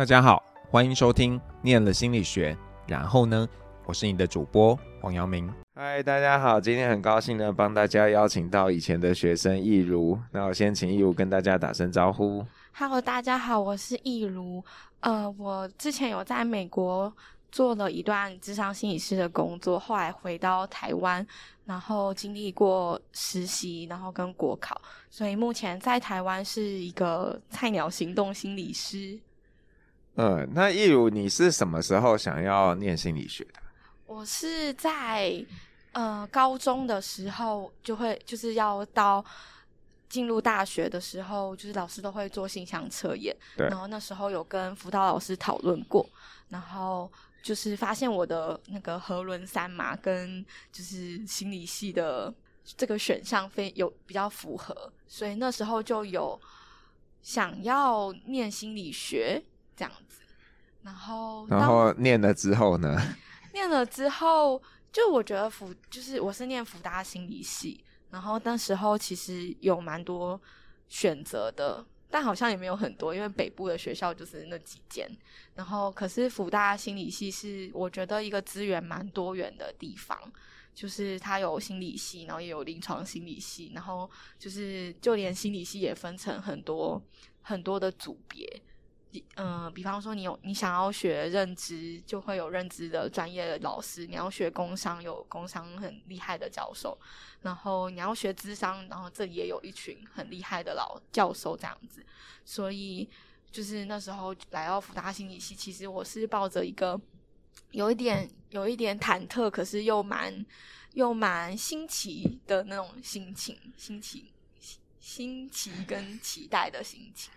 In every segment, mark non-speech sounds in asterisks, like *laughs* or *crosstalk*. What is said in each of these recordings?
大家好，欢迎收听《念了心理学》，然后呢，我是你的主播黄阳明。嗨，大家好，今天很高兴呢，帮大家邀请到以前的学生易如。那我先请易如跟大家打声招呼。Hello，大家好，我是易如。呃，我之前有在美国做了一段智商心理师的工作，后来回到台湾，然后经历过实习，然后跟国考，所以目前在台湾是一个菜鸟行动心理师。嗯，那易如，你是什么时候想要念心理学的？我是在呃高中的时候就会就是要到进入大学的时候，就是老师都会做形象测验，然后那时候有跟辅导老师讨论过，然后就是发现我的那个核轮三嘛，跟就是心理系的这个选项非有比较符合，所以那时候就有想要念心理学。这样子，然后然后念了之后呢？*laughs* 念了之后，就我觉得福就是我是念福大心理系，然后那时候其实有蛮多选择的，但好像也没有很多，因为北部的学校就是那几间。然后可是福大心理系是我觉得一个资源蛮多元的地方，就是它有心理系，然后也有临床心理系，然后就是就连心理系也分成很多很多的组别。嗯、呃，比方说你有你想要学认知，就会有认知的专业的老师；你要学工商，有工商很厉害的教授；然后你要学智商，然后这里也有一群很厉害的老教授这样子。所以就是那时候来到福大心理系，其实我是抱着一个有一点有一点忐忑，可是又蛮又蛮新奇的那种心情，心情新奇跟期待的心情。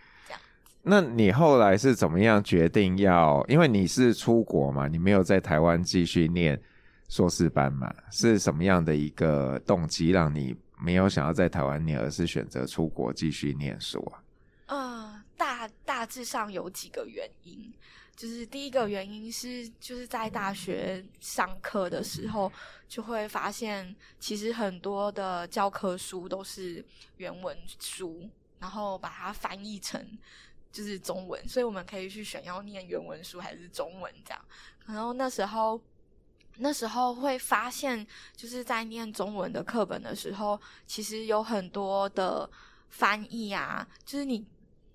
那你后来是怎么样决定要？因为你是出国嘛，你没有在台湾继续念硕士班嘛？是什么样的一个动机让你没有想要在台湾念，而是选择出国继续念书啊？呃，大大致上有几个原因，就是第一个原因是就是在大学上课的时候就会发现，其实很多的教科书都是原文书，然后把它翻译成。就是中文，所以我们可以去选要念原文书还是中文这样。然后那时候，那时候会发现，就是在念中文的课本的时候，其实有很多的翻译啊，就是你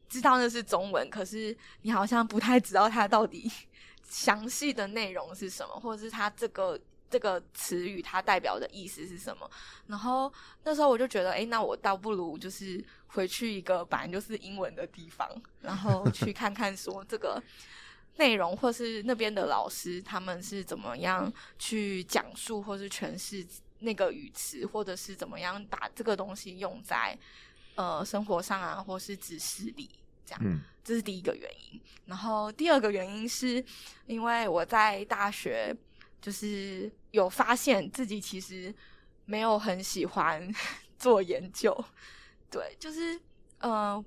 知道那是中文，可是你好像不太知道它到底 *laughs* 详细的内容是什么，或者是它这个。这个词语它代表的意思是什么？然后那时候我就觉得，哎，那我倒不如就是回去一个本来就是英文的地方，然后去 *laughs* 看看说这个内容，或是那边的老师他们是怎么样去讲述或是诠释那个语词，或者是怎么样把这个东西用在呃生活上啊，或是知识里，这样。嗯，这是第一个原因。然后第二个原因是因为我在大学。就是有发现自己其实没有很喜欢 *laughs* 做研究，对，就是呃，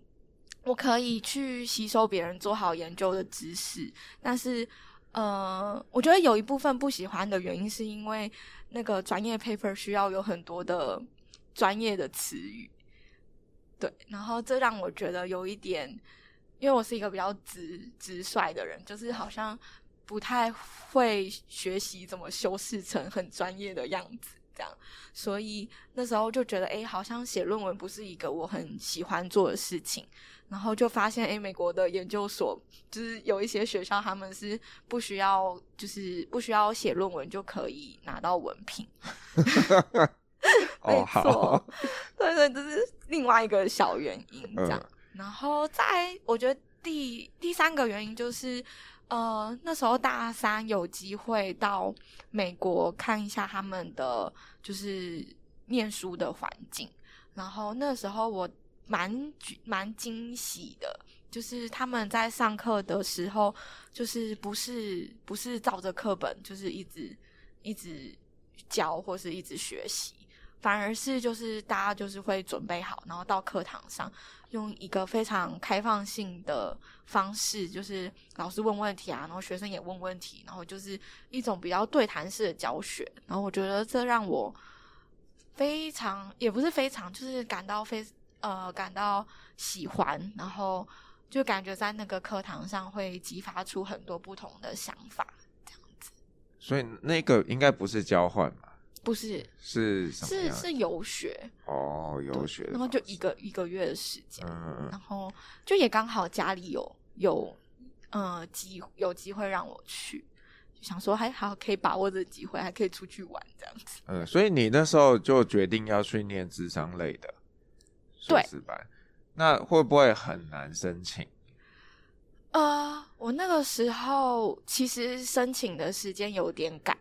我可以去吸收别人做好研究的知识，但是呃，我觉得有一部分不喜欢的原因是因为那个专业 paper 需要有很多的专业的词语，对，然后这让我觉得有一点，因为我是一个比较直直率的人，就是好像。不太会学习怎么修饰成很专业的样子，这样，所以那时候就觉得，哎，好像写论文不是一个我很喜欢做的事情。然后就发现，哎，美国的研究所就是有一些学校，他们是不需要，就是不需要写论文就可以拿到文凭。*laughs* 没错，对对，这是另外一个小原因，这样。嗯、然后再，我觉得第第三个原因就是。呃，那时候大三有机会到美国看一下他们的就是念书的环境，然后那时候我蛮蛮惊喜的，就是他们在上课的时候，就是不是不是照着课本，就是一直一直教或是一直学习。反而是就是大家就是会准备好，然后到课堂上用一个非常开放性的方式，就是老师问问题啊，然后学生也问问题，然后就是一种比较对谈式的教学。然后我觉得这让我非常，也不是非常，就是感到非呃感到喜欢，然后就感觉在那个课堂上会激发出很多不同的想法，这样子。所以那个应该不是交换吧？不是，是？是是游学哦，游学，然后就一个一个月的时间，嗯，然后就也刚好家里有有呃机有机会让我去。就想说还好可以把握这机会，还可以出去玩这样子。嗯，所以你那时候就决定要去念智商类的硕士班，那会不会很难申请？呃，我那个时候其实申请的时间有点赶，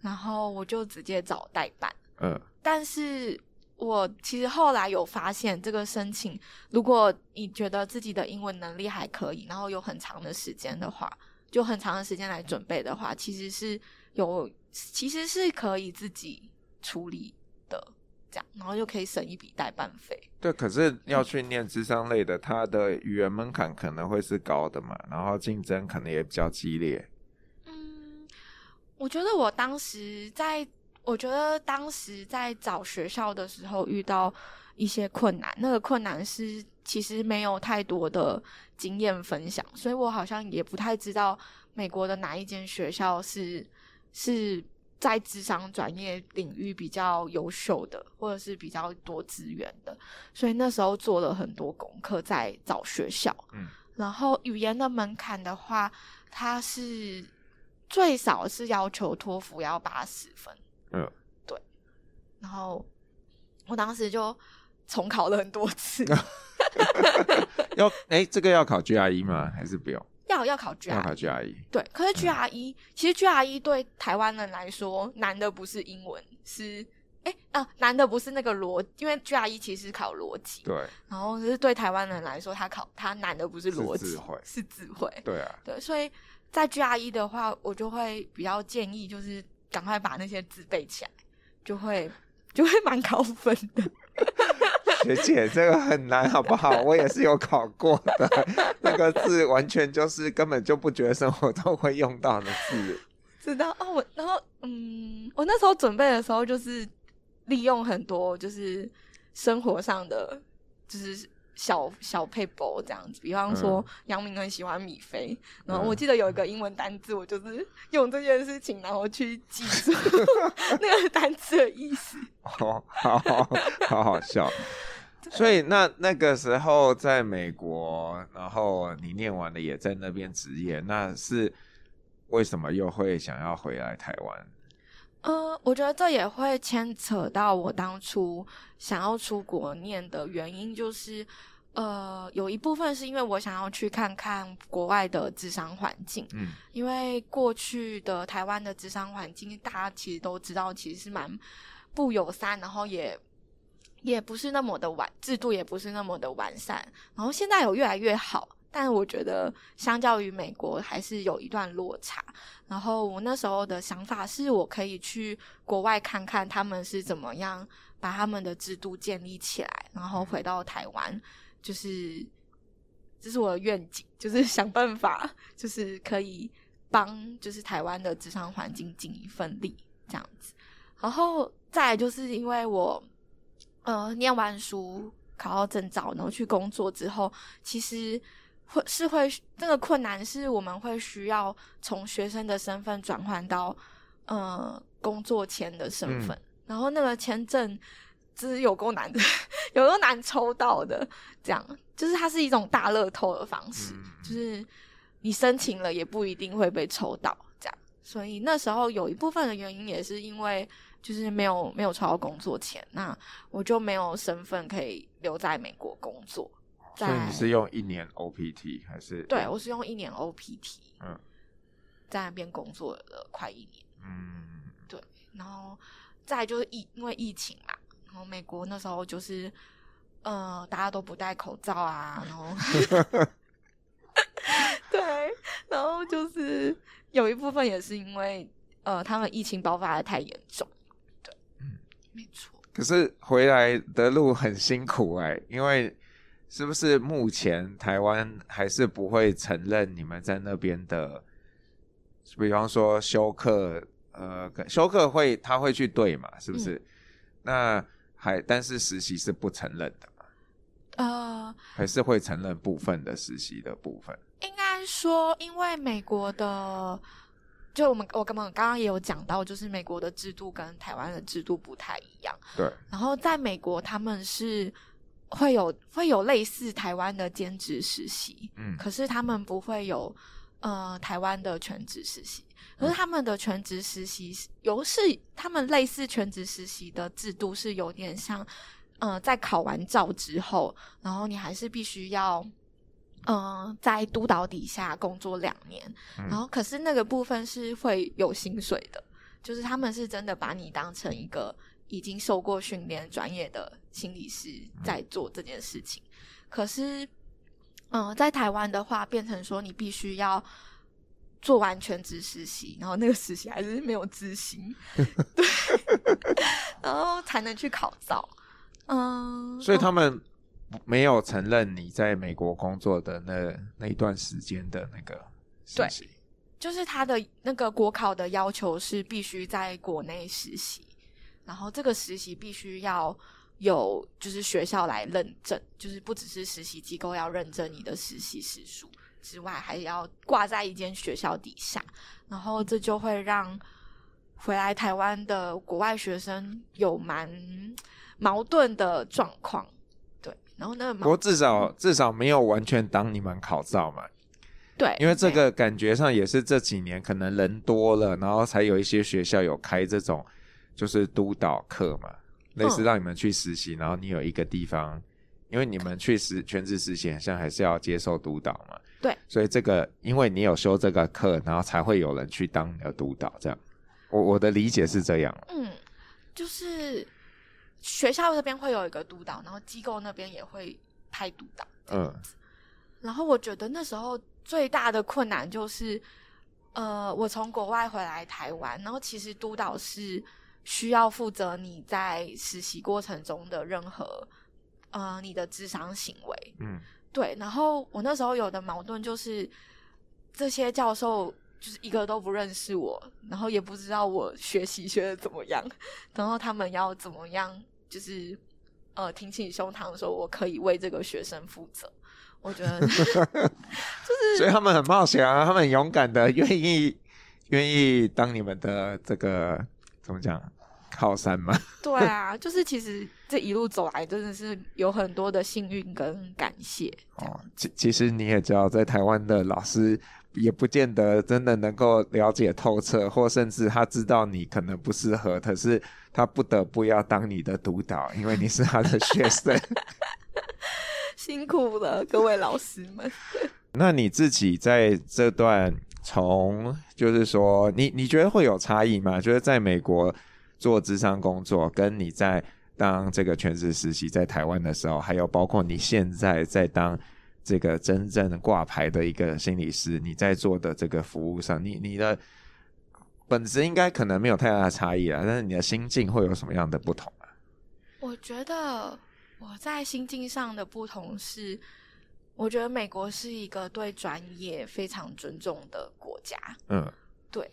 然后我就直接找代办。嗯，但是我其实后来有发现，这个申请，如果你觉得自己的英文能力还可以，然后有很长的时间的话。就很长的时间来准备的话，其实是有，其实是可以自己处理的，这样，然后就可以省一笔代办费。对，可是要去念智商类的，它的语言门槛可能会是高的嘛，然后竞争可能也比较激烈。嗯，我觉得我当时在，我觉得当时在找学校的时候遇到一些困难，那个困难是其实没有太多的经验分享，所以我好像也不太知道美国的哪一间学校是是在智商专业领域比较优秀的，或者是比较多资源的，所以那时候做了很多功课在找学校。嗯，然后语言的门槛的话，它是最少是要求托福要八十分。嗯，对。然后我当时就。重考了很多次，*laughs* 要哎、欸，这个要考 GRE 吗？还是不用？要要考 GRE，要考 GRE。对，可是 GRE、嗯、其实 GRE 对台湾人来说难的不是英文，是哎、欸、啊难的不是那个逻，因为 GRE 其实考逻辑。对。然后就是对台湾人来说，他考他难的不是逻辑，是智慧，是智慧。对啊。对，所以在 GRE 的话，我就会比较建议，就是赶快把那些字背起来，就会 *laughs* 就会蛮高分的。学姐，这个很难，好不好？我也是有考过的，*laughs* 那个字完全就是根本就不觉得生活中会用到的字。知道哦，我然后嗯，我那时候准备的时候就是利用很多就是生活上的就是。小小配博这样子，比方说杨、嗯、明很喜欢米菲，然后我记得有一个英文单字，我就是用这件事情，然后去记住 *laughs* 那个单词的意思。*laughs* 哦，好好好好笑。所以那那个时候在美国，然后你念完了也在那边职业，那是为什么又会想要回来台湾？呃，我觉得这也会牵扯到我当初想要出国念的原因，就是呃，有一部分是因为我想要去看看国外的咨商环境。嗯，因为过去的台湾的咨商环境，大家其实都知道，其实是蛮不友善，然后也也不是那么的完，制度也不是那么的完善。然后现在有越来越好。但我觉得，相较于美国，还是有一段落差。然后我那时候的想法是，我可以去国外看看他们是怎么样把他们的制度建立起来，然后回到台湾，就是这是我的愿景，就是想办法，就是可以帮，就是台湾的职场环境尽一份力，这样子。然后再来就是因为我，呃，念完书考到证照，然后去工作之后，其实。会是会这个困难是我们会需要从学生的身份转换到呃工作签的身份，嗯、然后那个签证就是有够难的，*laughs* 有够难抽到的。这样就是它是一种大乐透的方式，嗯、就是你申请了也不一定会被抽到。这样，所以那时候有一部分的原因也是因为就是没有没有抽到工作签，那我就没有身份可以留在美国工作。所以你是用一年 OPT 还是？对，我是用一年 OPT。嗯，在那边工作了快一年。嗯，对。然后再就是疫，因为疫情嘛，然后美国那时候就是呃，大家都不戴口罩啊，然后 *laughs* *laughs* 对，然后就是有一部分也是因为呃，他们疫情爆发的太严重。对，嗯，没错。可是回来的路很辛苦哎、欸，因为。是不是目前台湾还是不会承认你们在那边的？比方说休克，呃，休克会他会去对嘛？是不是？嗯、那还但是实习是不承认的嘛？呃，还是会承认部分的实习的部分。应该说，因为美国的，就我们我根本刚刚也有讲到，就是美国的制度跟台湾的制度不太一样。对。然后在美国，他们是会有会有类似台湾的兼职实习，嗯，可是他们不会有呃台湾的全职实习。可是他们的全职实习由是他们类似全职实习的制度是有点像，呃，在考完照之后，然后你还是必须要。嗯、呃，在督导底下工作两年，嗯，然后可是那个部分是会有薪水的，就是他们是真的把你当成一个已经受过训练、专业的心理师在做这件事情。嗯，可是，嗯、呃，在台湾的话，变成说你必须要做完全职实习，然后那个实习还是没有资薪，*laughs* 对，然后才能去考照。嗯，所以他们。没有承认你在美国工作的那那一段时间的那个实习，对，就是他的那个国考的要求是必须在国内实习，然后这个实习必须要有就是学校来认证，就是不只是实习机构要认证你的实习时数之外，还要挂在一间学校底下，然后这就会让回来台湾的国外学生有蛮矛盾的状况。对然后那个，不过至少至少没有完全当你们考照嘛，对，因为这个感觉上也是这几年可能人多了，然后才有一些学校有开这种就是督导课嘛，类似让你们去实习，嗯，然后你有一个地方，因为你们去实全职实习，好像还是要接受督导嘛，对，所以这个因为你有修这个课，然后才会有人去当你的督导，这样，我我的理解是这样，嗯，就是。学校这边会有一个督导，然后机构那边也会派督导。嗯，然后我觉得那时候最大的困难就是，呃，我从国外回来台湾，然后其实督导是需要负责你在实习过程中的任何，呃，你的智商行为。嗯，对。然后我那时候有的矛盾就是，这些教授就是一个都不认识我，然后也不知道我学习学的怎么样，然后他们要怎么样。就是，呃，挺起胸膛说，我可以为这个学生负责。我觉得，*laughs* 就是，所以他们很冒险啊，他们很勇敢的，愿意愿意当你们的这个怎么讲靠山嘛？*laughs* 对啊，就是其实这一路走来，真的是有很多的幸运跟感谢。哦，其其实你也知道，在台湾的老师。也不见得真的能够了解透彻，或甚至他知道你可能不适合，可是他不得不要当你的督导，因为你是他的学生。*laughs* 辛苦了，各位老师们。*laughs* 那你自己在这段从，就是说，你你觉得会有差异吗？觉得在美国做智商工作，跟你在当这个全职实习在台湾的时候，还有包括你现在在当。这个真正挂牌的一个心理师，你在做的这个服务上，你你的本质应该可能没有太大的差异啊，但是你的心境会有什么样的不同啊？我觉得我在心境上的不同是，我觉得美国是一个对专业非常尊重的国家。嗯，对。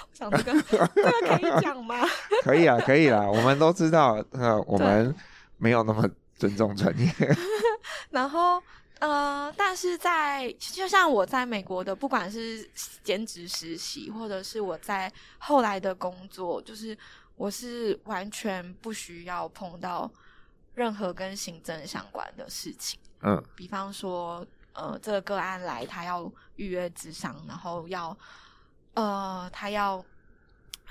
我想这个 *laughs* 这个可以讲吗？可以啊，可以啦。*laughs* 我们都知道，呃，我们没有那么尊重专业。*laughs* 然后，呃，但是在就像我在美国的，不管是兼职实习，或者是我在后来的工作，就是我是完全不需要碰到任何跟行政相关的事情。嗯，比方说，呃，这个个案来，他要预约智商，然后要，呃，他要，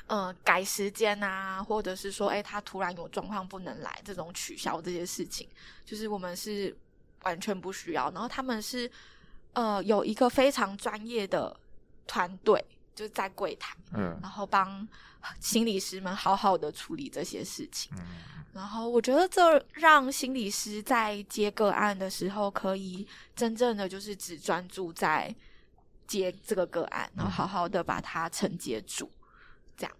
呃，改时间啊，或者是说，哎，他突然有状况不能来，这种取消这些事情，就是我们是。完全不需要，然后他们是呃有一个非常专业的团队，就是在柜台，嗯，然后帮心理师们好好的处理这些事情。嗯，然后我觉得这让心理师在接个案的时候，可以真正的就是只专注在接这个个案，然后好好的把它承接住，这样。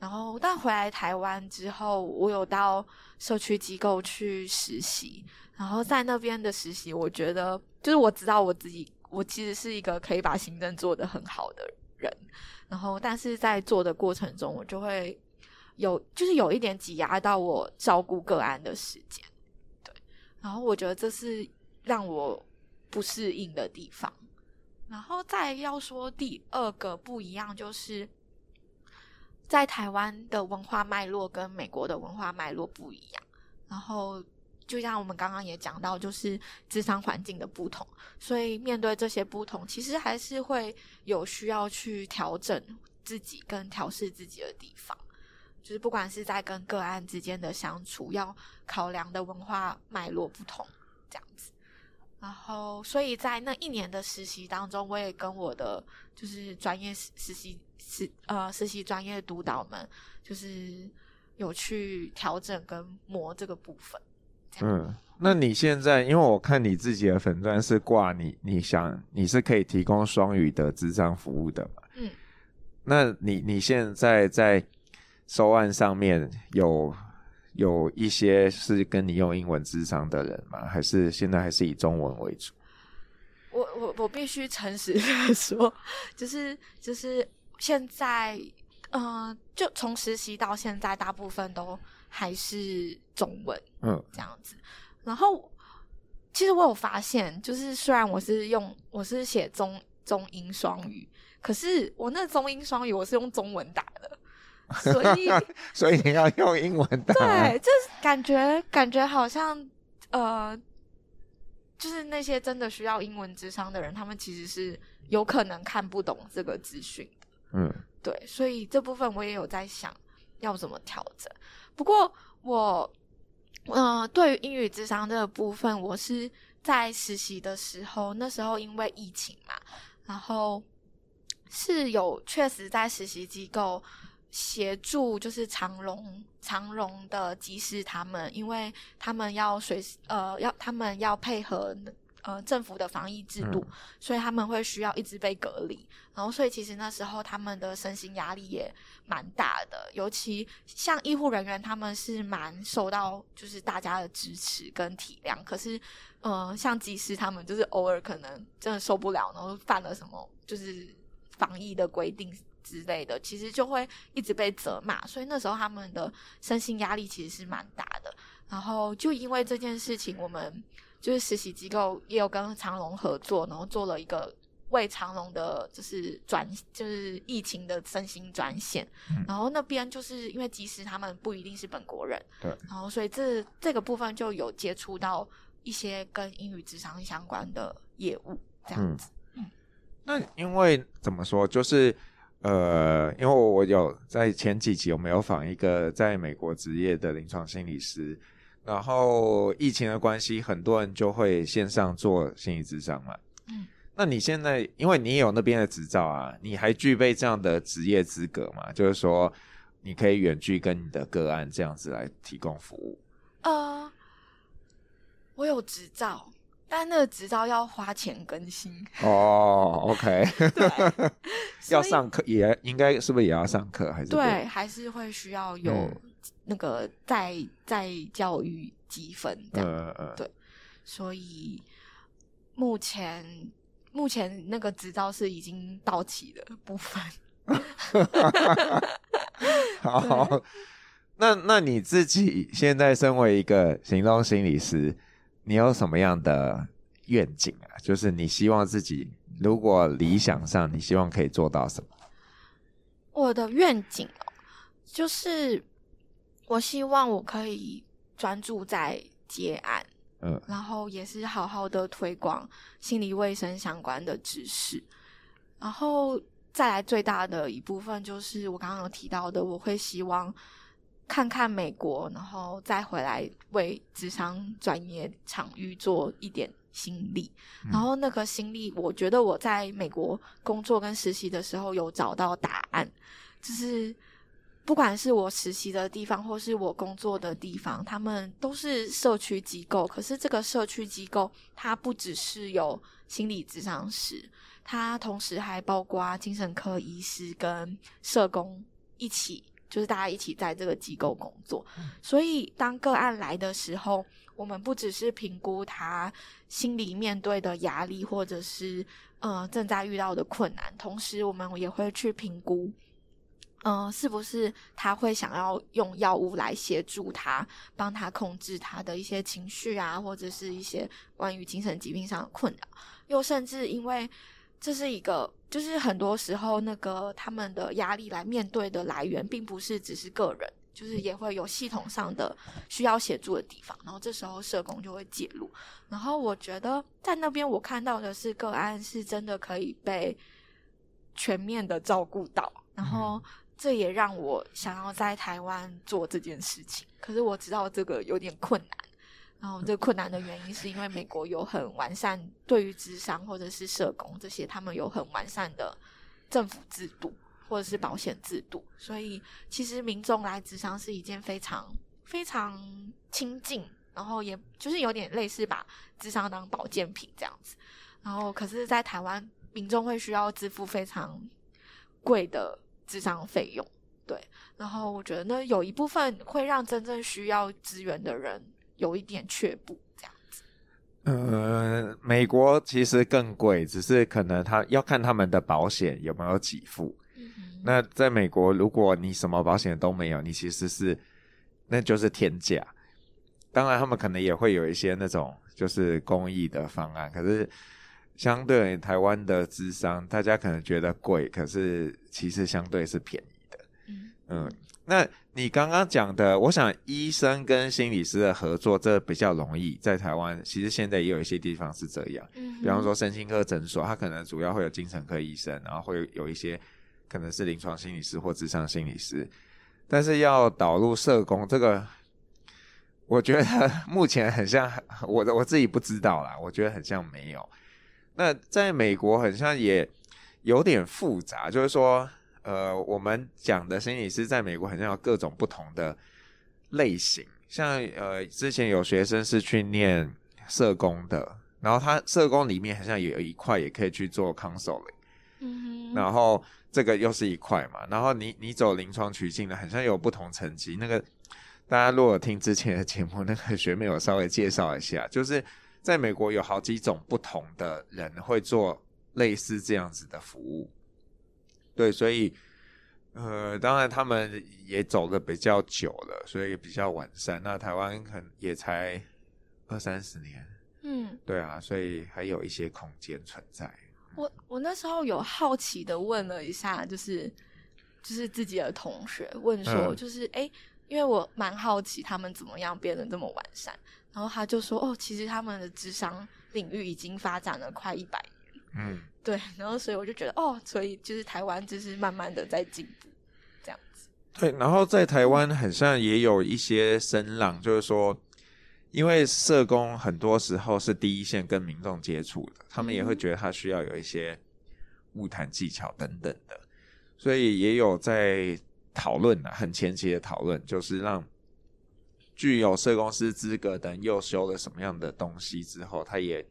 然后但回来台湾之后，我有到社区机构去实习。然后在那边的实习，我觉得就是我知道我自己，我其实是一个可以把行政做得很好的人。然后，但是在做的过程中，我就会有，就是有一点挤压到我照顾个案的时间。对，然后我觉得这是让我不适应的地方。然后再要说第二个不一样，就是在台湾的文化脉络跟美国的文化脉络不一样。然后就像我们刚刚也讲到，就是智商环境的不同，所以面对这些不同，其实还是会有需要去调整自己跟调试自己的地方。就是不管是在跟个案之间的相处，要考量的文化脉络不同，这样子。然后，所以在那一年的实习当中，我也跟我的就是专业实实习实呃实习专业督导们，就是有去调整跟磨这个部分。嗯，那你现在，因为我看你自己的粉钻是挂你，你想你是可以提供双语的智障服务的嘛？嗯，那你你现在在收案上面有？有一些是跟你用英文智商的人吗？还是现在还是以中文为主？我我我必须诚实的说，就是就是现在，嗯、呃，就从实习到现在，大部分都还是中文，嗯，这样子。然后，其实我有发现，就是虽然我是用我是写中中英双语，可是我那中英双语我是用中文打的。所以，*laughs* 所以你要用英文打。对，就是感觉感觉好像，呃，就是那些真的需要英文智商的人，他们其实是有可能看不懂这个资讯的。嗯，对，所以这部分我也有在想要怎么调整。不过我，呃，对于英语智商这个部分，我是在实习的时候，那时候因为疫情嘛，然后是有确实在实习机构。协助就是长隆长隆的技师他们，因为他们要随时呃要他们要配合呃政府的防疫制度，嗯，所以他们会需要一直被隔离。然后所以其实那时候他们的身心压力也蛮大的，尤其像医护人员他们是蛮受到就是大家的支持跟体谅。可是呃像技师他们就是偶尔可能真的受不了，然后犯了什么就是防疫的规定。之类的，其实就会一直被责骂，所以那时候他们的身心压力其实是蛮大的。然后就因为这件事情，我们就是实习机构也有跟长隆合作，然后做了一个为长隆的，就是转就是疫情的身心转险。嗯。然后那边就是因为即使他们不一定是本国人，对，然后所以这这个部分就有接触到一些跟英语智商相关的业务，这样子。嗯，嗯，那因为怎么说，就是。呃，因为我有在前几集我没有访一个在美国执业的临床心理师，然后疫情的关系，很多人就会线上做心理咨商嘛。嗯，那你现在因为你有那边的执照啊，你还具备这样的职业资格吗？就是说你可以远距跟你的个案这样子来提供服务。呃，我有执照。但那个执照要花钱更新哦，OK，*laughs* 对，*laughs* 要上课也应该是不是也要上课还是对？对，还是会需要有那个在在教育积分这样，嗯嗯，对，所以目前目前那个执照是已经到期的部分。*laughs* 好，那那你自己现在身为一个行动心理师。你有什么样的愿景啊？就是你希望自己，如果理想上，你希望可以做到什么？我的愿景哦，就是我希望我可以专注在接案，嗯，然后也是好好的推广心理卫生相关的知识，然后再来最大的一部分就是我刚刚有提到的，我会希望。看看美国，然后再回来为职商专业场域做一点心力。嗯。然后那个心力，我觉得我在美国工作跟实习的时候有找到答案，就是不管是我实习的地方，或是我工作的地方，他们都是社区机构。可是这个社区机构，它不只是有心理咨商师，它同时还包括精神科医师跟社工一起。就是大家一起在这个机构工作，所以当个案来的时候，我们不只是评估他心里面对的压力，或者是呃正在遇到的困难，同时我们也会去评估嗯、呃，是不是他会想要用药物来协助他，帮他控制他的一些情绪啊，或者是一些关于精神疾病上的困扰？又甚至因为这是一个，就是很多时候那个他们的压力来面对的来源，并不是只是个人，就是也会有系统上的需要协助的地方。然后这时候社工就会介入。然后我觉得在那边我看到的是个案是真的可以被全面的照顾到，然后。这也让我想要在台湾做这件事情，可是我知道这个有点困难。然后这困难的原因是因为美国有很完善对于智商或者是社工这些，他们有很完善的政府制度或者是保险制度，所以其实民众来咨商是一件非常非常亲近，然后也就是有点类似把智商当保健品这样子。然后可是，在台湾民众会需要支付非常贵的。智商费用，对，然后我觉得呢，有一部分会让真正需要资源的人有一点却步，这样子。呃，美国其实更贵，只是可能他要看他们的保险有没有给付。嗯。那在美国，如果你什么保险都没有，你其实是那就是天价。当然，他们可能也会有一些那种就是公益的方案，可是。相对台湾的智商，大家可能觉得贵，可是其实相对是便宜的。嗯，嗯，那你刚刚讲的，我想医生跟心理师的合作，这比较容易。在台湾，其实现在也有一些地方是这样。嗯，比方说身心科诊所，它可能主要会有精神科医生，然后会有一些可能是临床心理师或智商心理师。但是要导入社工，这个我觉得 *laughs* 目前很像我的，我自己不知道啦。我觉得很像没有。那在美国很像也有点复杂，就是说，呃，我们讲的心理师在美国好像有各种不同的类型，像呃，之前有学生是去念社工的，然后他社工里面好像也有一块也可以去做 counseling，嗯哼，然后这个又是一块嘛，然后你你走临床取径的，好像有不同层级。那个大家如果听之前的节目，那个学妹有稍微介绍一下，就是。在美国有好几种不同的人会做类似这样子的服务，对，所以呃，当然他们也走的比较久了，所以比较完善。那台湾可能也才二三十年，嗯，对啊，所以还有一些空间存在。我我那时候有好奇的问了一下，就是就是自己的同学问说，就是哎、嗯，因为我蛮好奇他们怎么样变得这么完善。然后他就说：“哦，其实他们的智商领域已经发展了快一百年。”嗯，对。然后所以我就觉得，哦，所以就是台湾就是慢慢的在进步，这样子。对，然后在台湾很像也有一些声浪，就是说，因为社工很多时候是第一线跟民众接触的，他们也会觉得他需要有一些物谈技巧等等的，所以也有在讨论啊，很前期的讨论，就是让。具有社工师资格等又修了什么样的东西之后，他也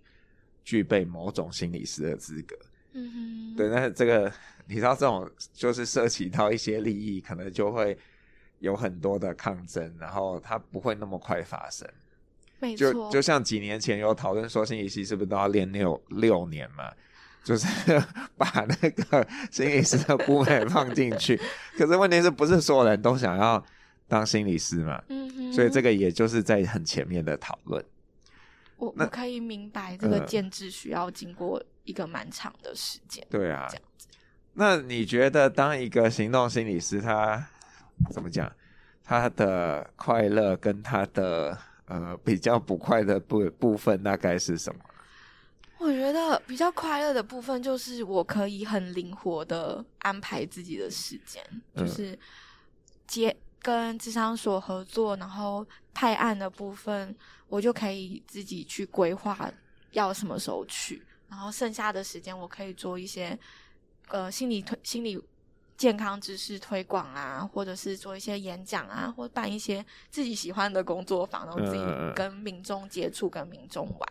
具备某种心理师的资格。嗯哼，对，那这个你知道，这种就是涉及到一些利益，可能就会有很多的抗争，然后它不会那么快发生。没错，就就像几年前有讨论说，心理师是不是都要练六六年嘛？就是 *laughs* 把那个心理师的部门放进去。可是问题是不是所有人都想要？当心理师嘛，嗯哼，所以这个也就是在很前面的讨论。我我可以明白这个建制需要经过一个蛮长的时间。对啊，这样子。那你觉得当一个行动心理师，他怎么讲？他的快乐跟他的呃比较不快的部部分大概是什么？我觉得比较快乐的部分就是我可以很灵活的安排自己的时间，就是接。跟智商所合作，然后派案的部分，我就可以自己去规划要什么时候去，然后剩下的时间我可以做一些呃心理推心理健康知识推广啊，或者是做一些演讲啊，或办一些自己喜欢的工作坊，然后自己跟民众接触，跟民众玩。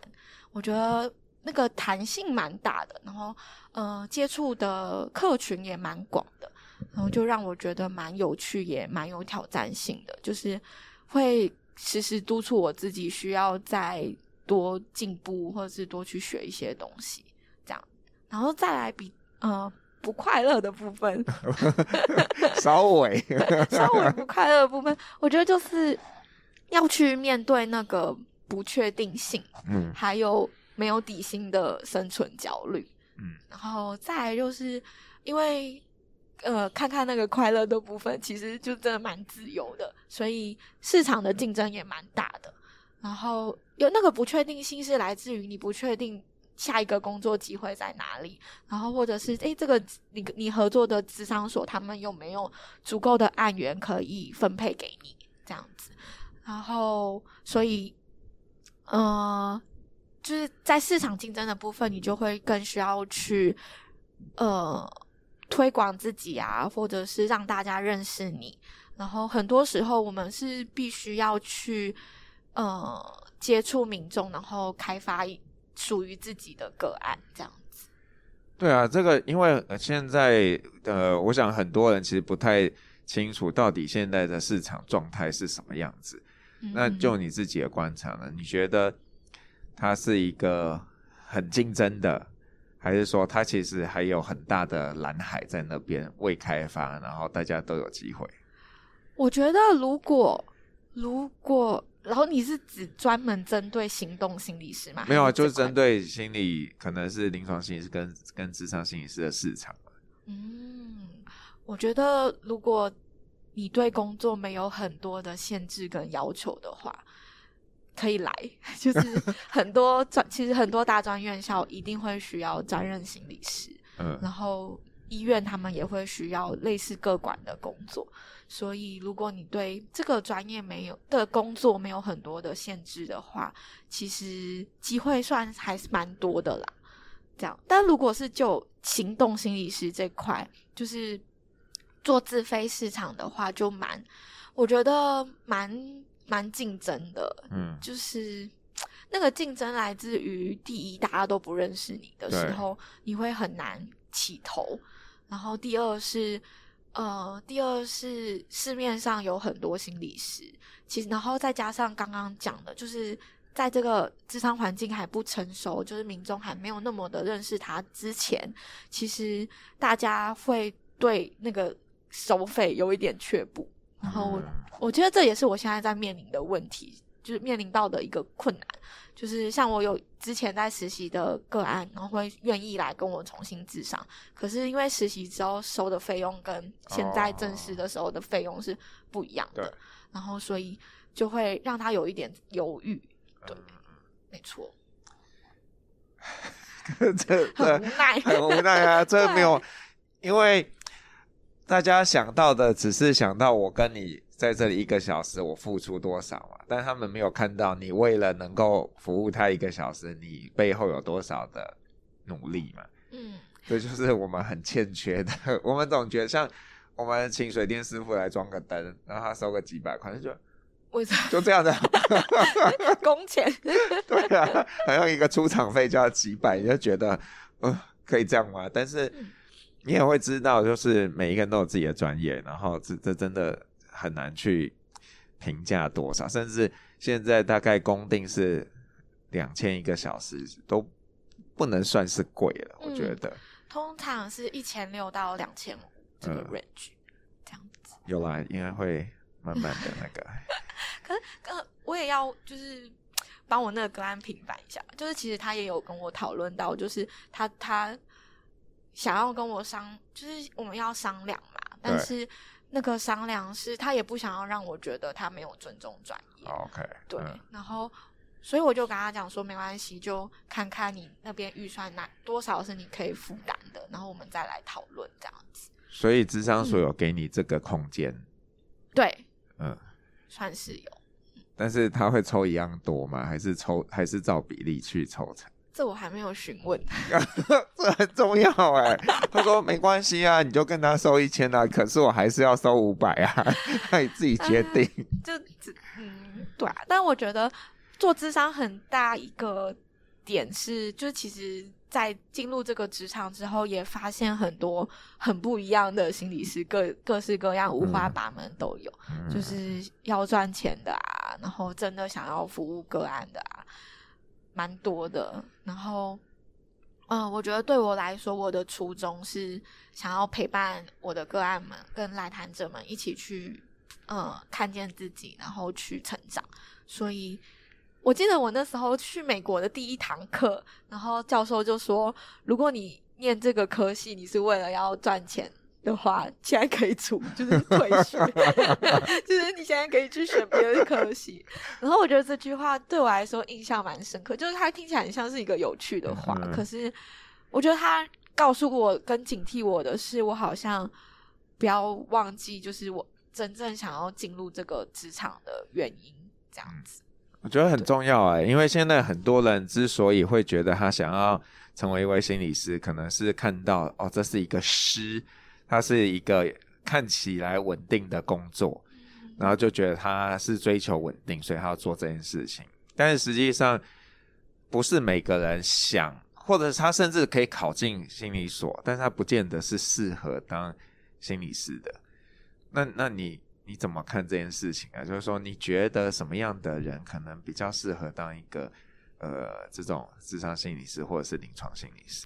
我觉得那个弹性蛮大的，然后呃接触的客群也蛮广的。然后就让我觉得蛮有趣，也蛮有挑战性的，就是会时时督促我自己，需要再多进步，或者是多去学一些东西，这样。然后再来比呃不快乐的部分，*laughs* 稍微 *laughs* 稍微不快乐的部分，我觉得就是要去面对那个不确定性，嗯，还有没有底薪的生存焦虑，嗯，然后再来就是因为呃，看看那个快乐的部分，其实就真的蛮自由的，所以市场的竞争也蛮大的，然后有那个不确定性是来自于你不确定。下一个工作机会在哪里？然后或者是诶，这个你你合作的咨商所，他们有没有足够的案源可以分配给你？这样子，然后所以，呃，就是在市场竞争的部分，你就会更需要去呃推广自己啊，或者是让大家认识你。然后很多时候，我们是必须要去呃接触民众，然后开发。属于自己的个案这样子，对啊，这个因为现在呃，我想很多人其实不太清楚到底现在的市场状态是什么样子。嗯、那就你自己的观察呢？你觉得它是一个很竞争的，还是说它其实还有很大的蓝海在那边未开发，然后大家都有机会？我觉得如果如果。然后你是指专门针对行动心理师吗？没有啊，就是针对心理，可能是临床心理师跟跟智商心理师的市场。嗯，我觉得如果你对工作没有很多的限制跟要求的话，可以来。*laughs* 就是很多专，其实很多大专院校一定会需要专任心理师。嗯，然后医院他们也会需要类似各管的工作。所以，如果你对这个专业没有的工作没有很多的限制的话，其实机会算还是蛮多的啦。这样，但如果是就行动心理师这块，就是做自费市场的话，就蛮，我觉得蛮蛮竞争的。嗯，就是那个竞争来自于第一，大家都不认识你的时候，你会很难起头。然后第二是。呃，第二是市面上有很多心理师，其实然后再加上刚刚讲的，就是在这个智商环境还不成熟，就是民众还没有那么的认识他之前，其实大家会对那个收费有一点却步。然后我觉得这也是我现在在面临的问题，就是面临到的一个困难。就是像我有之前在实习的个案，然后会愿意来跟我重新咨商，可是因为实习之后收的费用跟现在正式的时候的费用是不一样的，哦、然后所以就会让他有一点犹豫。对，嗯、没错。*laughs* 这 *laughs* 这很无奈，很无奈啊！*laughs* 这没有，因为大家想到的只是想到我跟你。在这里一个小时，我付出多少嘛？但他们没有看到你为了能够服务他一个小时，你背后有多少的努力嘛？嗯，这就是我们很欠缺的。我们总觉得，像我们请水电师傅来装个灯，然后他收个几百块，就为啥就这样的 *laughs* 工钱？*laughs* 对啊，好像一个出场费就要几百，你就觉得呃可以这样吗？但是你也会知道，就是每一个人都有自己的专业，然后这这真的。很难去评价多少，甚至现在大概公定是两千一个小时，都不能算是贵了。我觉得，嗯、通常是一千六到两千五这个 range、嗯、这样子。有啦，应该会慢慢的那个。*laughs* 可是，呃我也要就是帮我那个个案平反一下，就是其实他也有跟我讨论到，就是他他想要跟我商，就是我们要商量嘛，但是。那个商量是，他也不想要让我觉得他没有尊重专业。OK，对，嗯、然后，所以我就跟他讲说，没关系，就看看你那边预算哪多少是你可以负担的，然后我们再来讨论这样子。所以智商所有给你这个空间？嗯、对，嗯，算是有。但是他会抽一样多吗？还是抽还是照比例去抽成？这我还没有询问，*laughs* 这很重要哎。*laughs* 他说没关系啊，你就跟他收一千啊，可是我还是要收五百啊，那 *laughs* 你自己决定。啊、就嗯，对啊。但我觉得做智商很大一个点是，就是其实，在进入这个职场之后，也发现很多很不一样的心理师，各各式各样、五花八门都有，嗯、就是要赚钱的啊，然后真的想要服务个案的啊。蛮多的，然后嗯，我觉得对我来说，我的初衷是想要陪伴我的个案们跟来谈者们一起去，呃，看见自己，然后去成长。所以，我记得我那时候去美国的第一堂课，然后教授就说：“如果你念这个科系，你是为了要赚钱。”的话，现在可以出，*laughs* 就是退学，*laughs* 就是你现在可以去选别的科系。然后我觉得这句话对我来说印象蛮深刻，就是它听起来很像是一个有趣的话，嗯、可是我觉得它告诉我跟警惕我的是，我好像不要忘记，就是我真正想要进入这个职场的原因，这样子。我觉得很重要哎，因为现在很多人之所以会觉得他想要成为一位心理师，可能是看到哦，这是一个师。他是一个看起来稳定的工作，然后就觉得他是追求稳定，所以他要做这件事情。但是实际上，不是每个人想，或者他甚至可以考进心理所，但是他不见得是适合当心理师的。那那你你怎么看这件事情啊？就是说，你觉得什么样的人可能比较适合当一个呃这种智商心理师或者是临床心理师？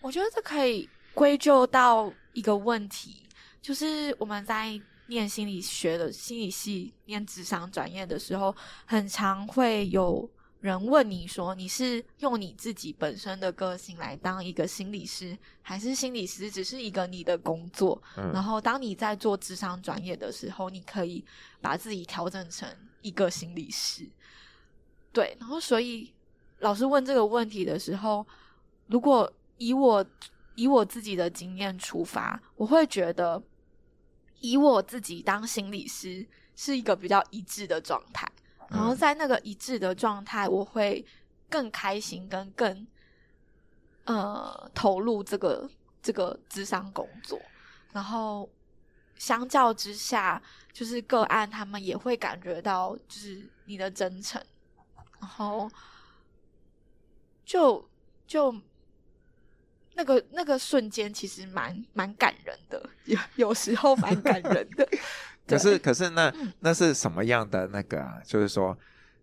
我觉得这可以。归咎到一个问题，就是我们在念心理学的心理系、念智商专业的时候，很常会有人问你说：“你是用你自己本身的个性来当一个心理师，还是心理师只是一个你的工作？”嗯。然后，当你在做智商专业的时候，你可以把自己调整成一个心理师。对，然后所以老师问这个问题的时候，如果以我。以我自己的经验出发，我会觉得以我自己当心理师是一个比较一致的状态，然后在那个一致的状态，我会更开心跟更呃投入这个这个智商工作，然后相较之下，就是个案他们也会感觉到就是你的真诚，然后就就。那个那个瞬间其实蛮蛮感人的，有有时候蛮感人的。*laughs* 可是可是那那是什么样的那个啊？就是说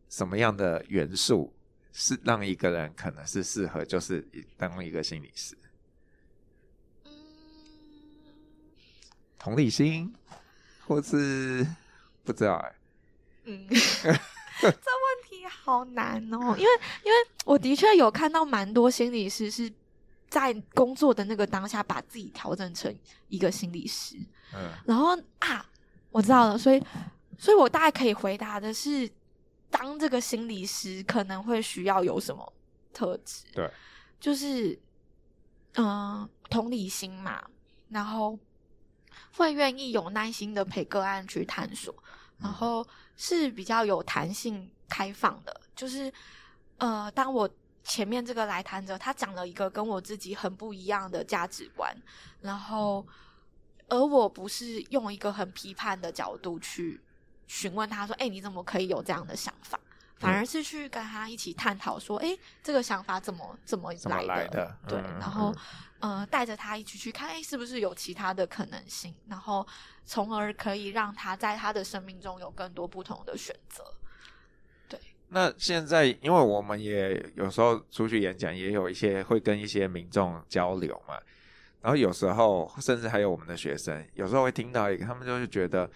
什么样的元素是让一个人可能是适合就是当一个心理师？嗯，同理心，或是不知道哎、欸。嗯，*laughs* 这问题好难哦，因为因为我的确有看到蛮多心理师是。在工作的那个当下，把自己调整成一个心理师，嗯，然后啊，我知道了，所以，所以我大概可以回答的是，当这个心理师可能会需要有什么特质？对，就是，嗯、呃，同理心嘛，然后会愿意有耐心的陪个案去探索，然后是比较有弹性、开放的，就是，呃，当我。前面这个来谈者，他讲了一个跟我自己很不一样的价值观，然后，而我不是用一个很批判的角度去询问他说：“哎，你怎么可以有这样的想法？”反而是去跟他一起探讨说：“哎，这个想法怎么怎么来的？”对，然后，呃，带着他一起去看，哎，是不是有其他的可能性？然后，从而可以让他在他的生命中有更多不同的选择。那现在，因为我们也有时候出去演讲，也有一些会跟一些民众交流嘛。然后有时候，甚至还有我们的学生，有时候会听到一个，他们就是觉得，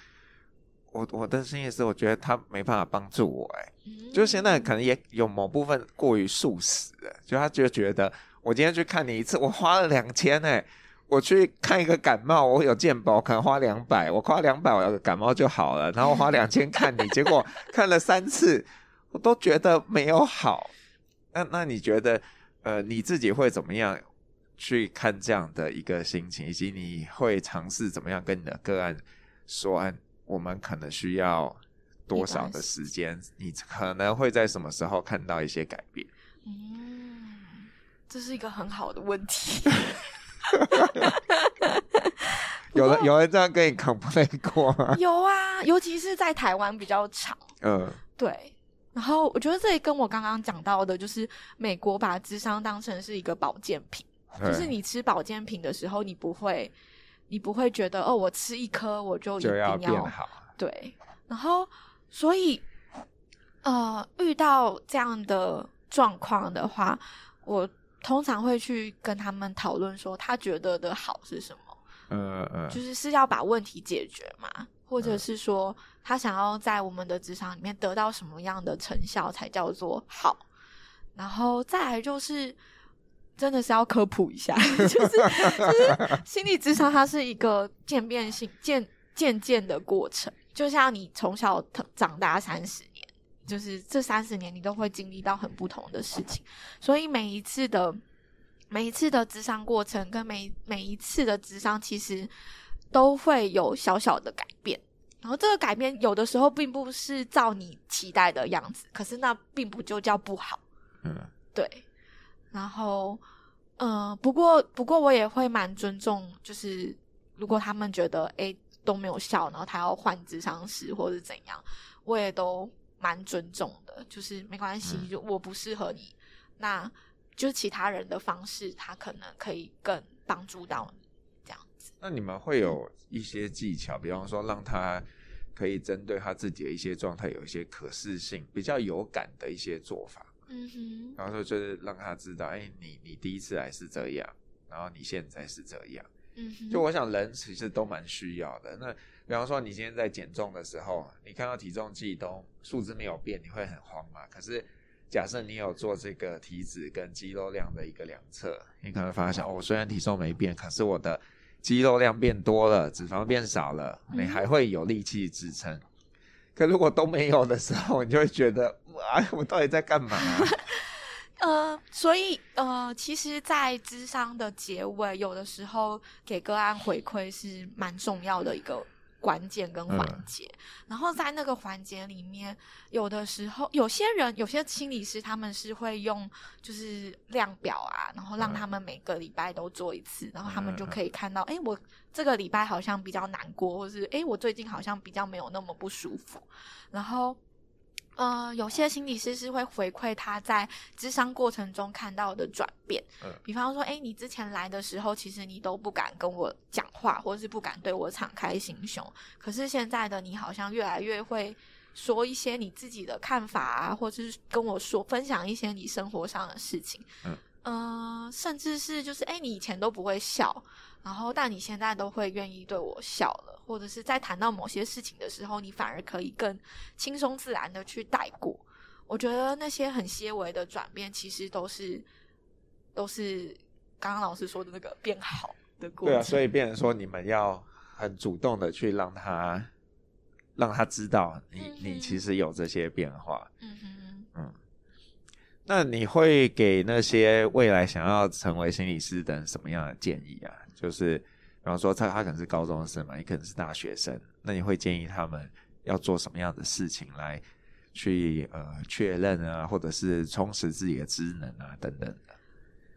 我我的心理师，我觉得他没办法帮助我，哎，就现在可能也有某部分过于素食了，就他就觉得，我今天去看你一次，我花了两千，哎，我去看一个感冒，我有健保，可能花两百，我花两百，我感冒就好了，然后我花两千看你，结果看了三次。我都觉得没有好，那那你觉得，呃，你自己会怎么样去看这样的一个心情，以及你会尝试怎么样跟你的个案说，我们可能需要多少的时间？你可能会在什么时候看到一些改变？嗯，这是一个很好的问题。*laughs* 有人有人这样跟你 complain 过吗？有啊，尤其是在台湾比较长。嗯，对。然后我觉得这也跟我刚刚讲到的，就是美国把智商当成是一个保健品，就是你吃保健品的时候，你不会，你不会觉得哦，我吃一颗我就一定要，就要变好。对，然后所以呃，遇到这样的状况的话，我通常会去跟他们讨论说，他觉得的好是什么？嗯嗯，就是是要把问题解决嘛，或者是说他想要在我们的职场里面得到什么样的成效才叫做好？然后再来就是，真的是要科普一下，*laughs* 就是就是心理咨商它是一个渐变性、渐渐渐的过程，就像你从小长大三十年，就是这三十年你都会经历到很不同的事情，所以每一次的。每一次的智商过程跟每每一次的智商，其实都会有小小的改变。然后这个改变有的时候并不是照你期待的样子，可是那并不就叫不好。嗯，对。然后，嗯、呃，不过不过我也会蛮尊重，就是如果他们觉得诶都没有效，然后他要换智商师或者怎样，我也都蛮尊重的。就是没关系，就我不适合你，那。就是其他人的方式，他可能可以更帮助到你。那你们会有一些技巧，比方说让他可以针对他自己的一些状态有一些可视性、比较有感的一些做法。嗯哼。然后说就是让他知道，哎，你你第一次来是这样，然后你现在是这样。嗯哼。就我想人其实都蛮需要的。那比方说你今天在减重的时候，你看到体重计都数字没有变，你会很慌嘛？可是。假设你有做这个体脂跟肌肉量的一个量测，你可能发现哦，虽然体重没变，可是我的肌肉量变多了，脂肪变少了，你还会有力气支撑。嗯。可如果都没有的时候，你就会觉得哎，*laughs* 我到底在干嘛啊？*laughs* 呃，所以呃，其实，在智商的结尾，有的时候给个案回馈是蛮重要的一个。关键跟环节，嗯，然后在那个环节里面，有的时候有些人，有些心理师他们是会用就是量表啊，然后让他们每个礼拜都做一次，嗯，然后他们就可以看到，哎，我这个礼拜好像比较难过，或是哎，我最近好像比较没有那么不舒服，然后。呃，有些心理师是会回馈他在咨商过程中看到的转变，嗯，比方说，哎，你之前来的时候，其实你都不敢跟我讲话，或者是不敢对我敞开心胸，可是现在的你好像越来越会说一些你自己的看法啊，或者是跟我说分享一些你生活上的事情，嗯，呃，甚至是就是，哎，你以前都不会笑。然后，但你现在都会愿意对我笑了，或者是在谈到某些事情的时候，你反而可以更轻松自然的去带过。我觉得那些很些微的转变，其实都是都是刚刚老师说的那个变好的过程。对啊，所以变成说你们要很主动的去让他让他知道你、嗯、你其实有这些变化。嗯哼，嗯。那你会给那些未来想要成为心理师的人什么样的建议啊？就是，比方说他他可能是高中生嘛，也可能是大学生，那你会建议他们要做什么样的事情来去呃确认啊，或者是充实自己的职能啊等等的？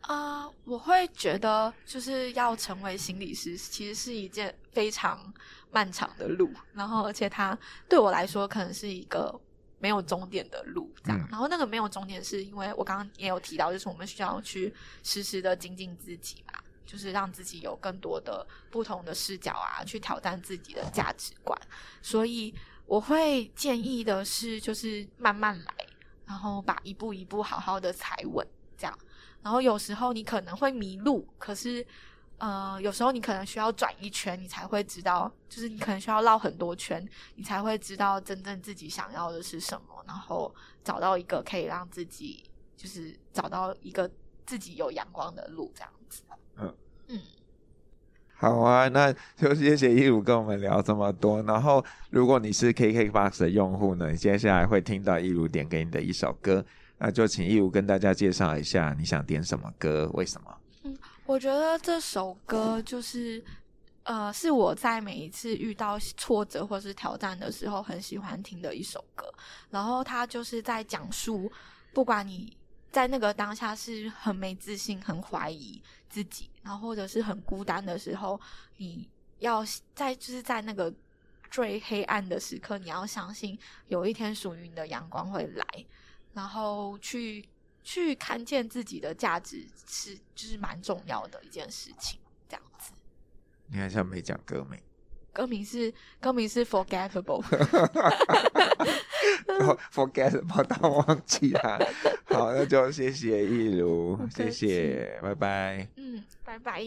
啊、我会觉得就是要成为心理师，其实是一件非常漫长的路，然后而且他对我来说可能是一个没有终点的路，这样。嗯、然后那个没有终点，是因为我刚刚也有提到，就是我们需要去时时的精进自己嘛。就是让自己有更多的不同的视角啊，去挑战自己的价值观。所以我会建议的是，就是慢慢来，然后把一步一步好好的踩稳，这样。然后有时候你可能会迷路，可是，呃，有时候你可能需要转一圈，你才会知道，就是你可能需要绕很多圈，你才会知道真正自己想要的是什么，然后找到一个可以让自己，就是找到一个自己有阳光的路，这样子。嗯嗯，好啊，那就谢谢一如跟我们聊这么多。然后，如果你是 KKBOX 的用户呢，你接下来会听到一如点给你的一首歌，那就请一如跟大家介绍一下你想点什么歌，为什么？我觉得这首歌就是，呃，是我在每一次遇到挫折或是挑战的时候很喜欢听的一首歌。然后它就是在讲述，不管你。在那个当下是很没自信、很怀疑自己，然后或者是很孤单的时候，你要在就是在那个最黑暗的时刻，你要相信有一天属于你的阳光会来，然后去去看见自己的价值是就是蛮重要的一件事情。这样子，你好像没讲歌名，歌名是歌名是 forgettable，forgettable 但 *laughs* 忘记了。好，那就谢谢一如，*laughs* 谢谢，拜拜。嗯，拜拜。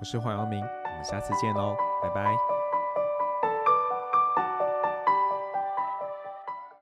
我是黄阳明，我们下次见喽，拜拜。